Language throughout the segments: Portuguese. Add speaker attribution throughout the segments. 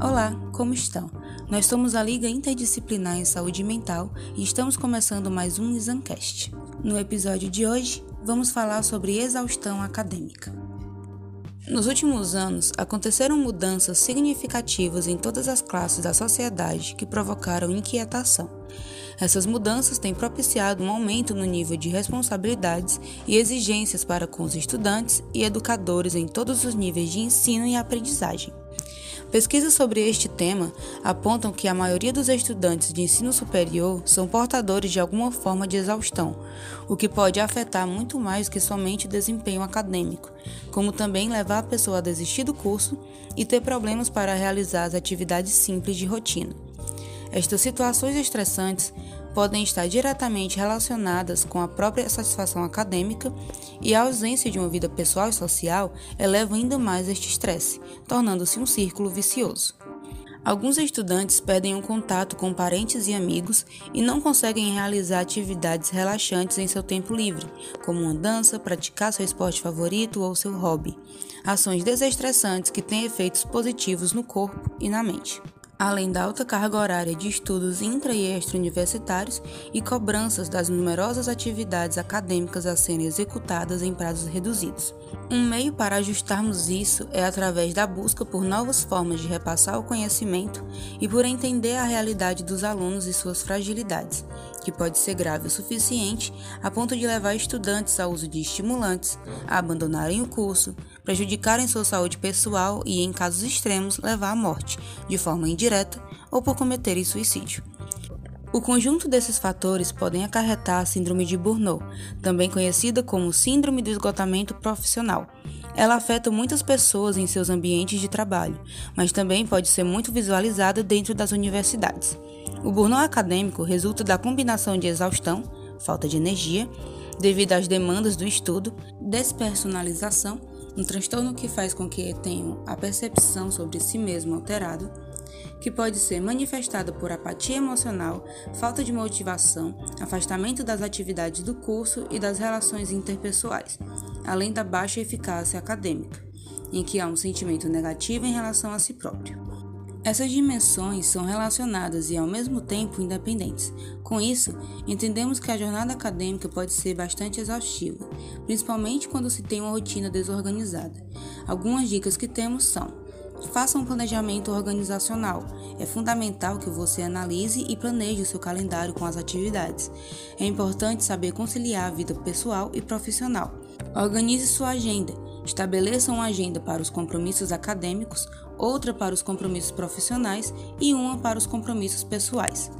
Speaker 1: Olá, como estão? Nós somos a Liga Interdisciplinar em Saúde Mental e estamos começando mais um Examcast. No episódio de hoje, vamos falar sobre exaustão acadêmica. Nos últimos anos, aconteceram mudanças significativas em todas as classes da sociedade que provocaram inquietação. Essas mudanças têm propiciado um aumento no nível de responsabilidades e exigências para com os estudantes e educadores em todos os níveis de ensino e aprendizagem. Pesquisas sobre este tema apontam que a maioria dos estudantes de ensino superior são portadores de alguma forma de exaustão, o que pode afetar muito mais que somente o desempenho acadêmico, como também levar a pessoa a desistir do curso e ter problemas para realizar as atividades simples de rotina. Estas situações estressantes podem estar diretamente relacionadas com a própria satisfação acadêmica e a ausência de uma vida pessoal e social eleva ainda mais este estresse, tornando-se um círculo vicioso. Alguns estudantes perdem o um contato com parentes e amigos e não conseguem realizar atividades relaxantes em seu tempo livre, como uma dança, praticar seu esporte favorito ou seu hobby. Ações desestressantes que têm efeitos positivos no corpo e na mente além da alta carga horária de estudos intra e extra-universitários e cobranças das numerosas atividades acadêmicas a serem executadas em prazos reduzidos. Um meio para ajustarmos isso é através da busca por novas formas de repassar o conhecimento e por entender a realidade dos alunos e suas fragilidades, que pode ser grave o suficiente a ponto de levar estudantes ao uso de estimulantes, a abandonarem o curso, prejudicarem sua saúde pessoal e, em casos extremos, levar à morte, de forma indireta ou por cometerem suicídio. O conjunto desses fatores podem acarretar a síndrome de Burnout, também conhecida como síndrome do esgotamento profissional. Ela afeta muitas pessoas em seus ambientes de trabalho, mas também pode ser muito visualizada dentro das universidades. O burnout acadêmico resulta da combinação de exaustão, falta de energia, devido às demandas do estudo, despersonalização, um transtorno que faz com que tenham a percepção sobre si mesmo alterado, que pode ser manifestada por apatia emocional, falta de motivação, afastamento das atividades do curso e das relações interpessoais, além da baixa eficácia acadêmica, em que há um sentimento negativo em relação a si próprio. Essas dimensões são relacionadas e ao mesmo tempo independentes. Com isso, entendemos que a jornada acadêmica pode ser bastante exaustiva, principalmente quando se tem uma rotina desorganizada. Algumas dicas que temos são: faça um planejamento organizacional. É fundamental que você analise e planeje o seu calendário com as atividades. É importante saber conciliar a vida pessoal e profissional. Organize sua agenda. Estabeleça uma agenda para os compromissos acadêmicos, outra para os compromissos profissionais e uma para os compromissos pessoais.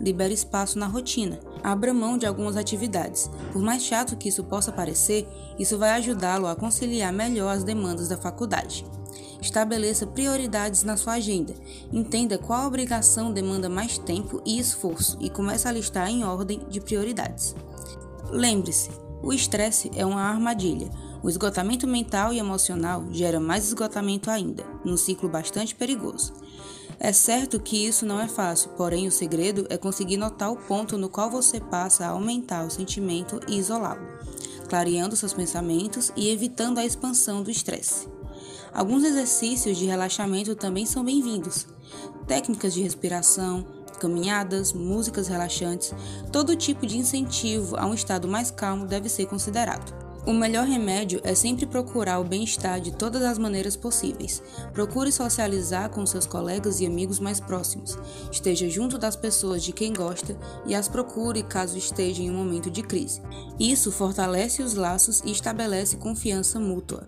Speaker 1: Libere espaço na rotina. Abra mão de algumas atividades. Por mais chato que isso possa parecer, isso vai ajudá-lo a conciliar melhor as demandas da faculdade. Estabeleça prioridades na sua agenda. Entenda qual obrigação demanda mais tempo e esforço e comece a listar em ordem de prioridades. Lembre-se, o estresse é uma armadilha. O esgotamento mental e emocional gera mais esgotamento ainda, num ciclo bastante perigoso. É certo que isso não é fácil, porém o segredo é conseguir notar o ponto no qual você passa a aumentar o sentimento e isolá-lo, clareando seus pensamentos e evitando a expansão do estresse. Alguns exercícios de relaxamento também são bem-vindos. Técnicas de respiração, caminhadas, músicas relaxantes, todo tipo de incentivo a um estado mais calmo deve ser considerado. O melhor remédio é sempre procurar o bem-estar de todas as maneiras possíveis. Procure socializar com seus colegas e amigos mais próximos. Esteja junto das pessoas de quem gosta e as procure caso esteja em um momento de crise. Isso fortalece os laços e estabelece confiança mútua.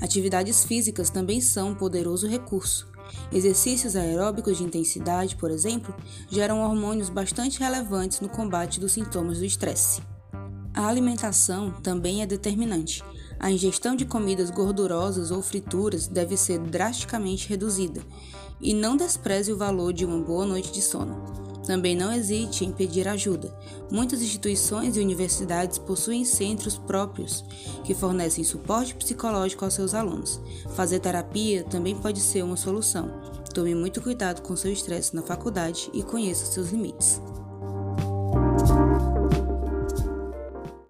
Speaker 1: Atividades físicas também são um poderoso recurso. Exercícios aeróbicos de intensidade, por exemplo, geram hormônios bastante relevantes no combate dos sintomas do estresse. A alimentação também é determinante. A ingestão de comidas gordurosas ou frituras deve ser drasticamente reduzida. E não despreze o valor de uma boa noite de sono. Também não hesite em pedir ajuda. Muitas instituições e universidades possuem centros próprios que fornecem suporte psicológico aos seus alunos. Fazer terapia também pode ser uma solução. Tome muito cuidado com seu estresse na faculdade e conheça seus limites.